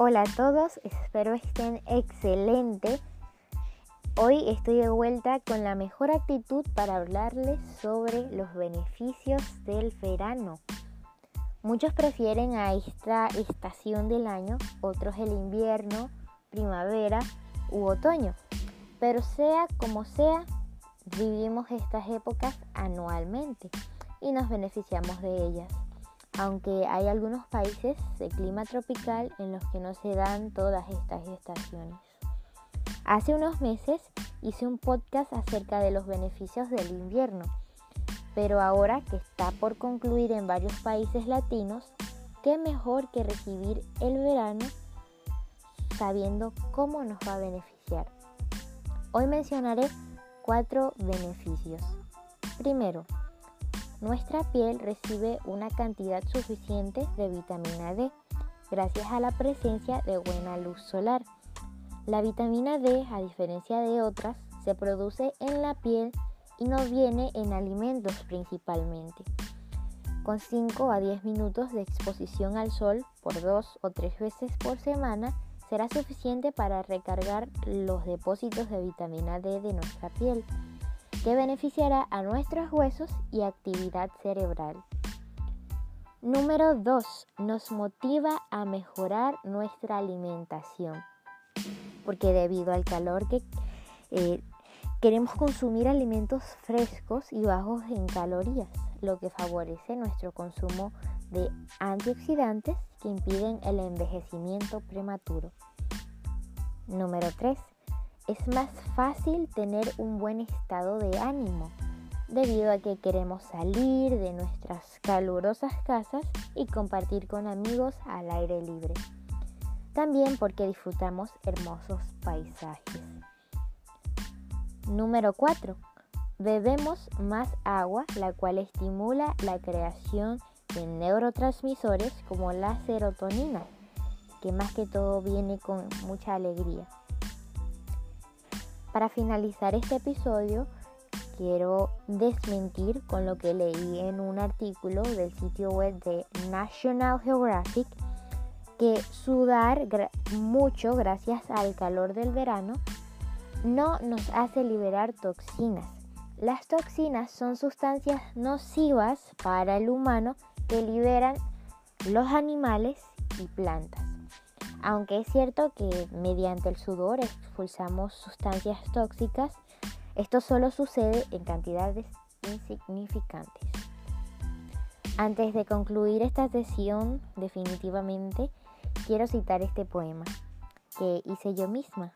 Hola a todos, espero estén excelente. Hoy estoy de vuelta con la mejor actitud para hablarles sobre los beneficios del verano. Muchos prefieren a esta estación del año, otros el invierno, primavera u otoño. Pero sea como sea, vivimos estas épocas anualmente y nos beneficiamos de ellas aunque hay algunos países de clima tropical en los que no se dan todas estas estaciones. Hace unos meses hice un podcast acerca de los beneficios del invierno, pero ahora que está por concluir en varios países latinos, qué mejor que recibir el verano sabiendo cómo nos va a beneficiar. Hoy mencionaré cuatro beneficios. Primero, nuestra piel recibe una cantidad suficiente de vitamina D gracias a la presencia de buena luz solar. La vitamina D, a diferencia de otras, se produce en la piel y no viene en alimentos principalmente. Con 5 a 10 minutos de exposición al sol por dos o tres veces por semana será suficiente para recargar los depósitos de vitamina D de nuestra piel beneficiará a nuestros huesos y actividad cerebral. Número 2. Nos motiva a mejorar nuestra alimentación. Porque debido al calor que eh, queremos consumir alimentos frescos y bajos en calorías, lo que favorece nuestro consumo de antioxidantes que impiden el envejecimiento prematuro. Número 3 es más fácil tener un buen estado de ánimo debido a que queremos salir de nuestras calurosas casas y compartir con amigos al aire libre. También porque disfrutamos hermosos paisajes. Número 4. Bebemos más agua, la cual estimula la creación de neurotransmisores como la serotonina, que más que todo viene con mucha alegría. Para finalizar este episodio, quiero desmentir con lo que leí en un artículo del sitio web de National Geographic que sudar mucho gracias al calor del verano no nos hace liberar toxinas. Las toxinas son sustancias nocivas para el humano que liberan los animales y plantas. Aunque es cierto que mediante el sudor expulsamos sustancias tóxicas, esto solo sucede en cantidades insignificantes. Antes de concluir esta sesión, definitivamente quiero citar este poema que hice yo misma.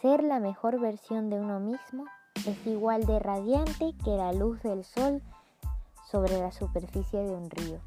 Ser la mejor versión de uno mismo es igual de radiante que la luz del sol sobre la superficie de un río.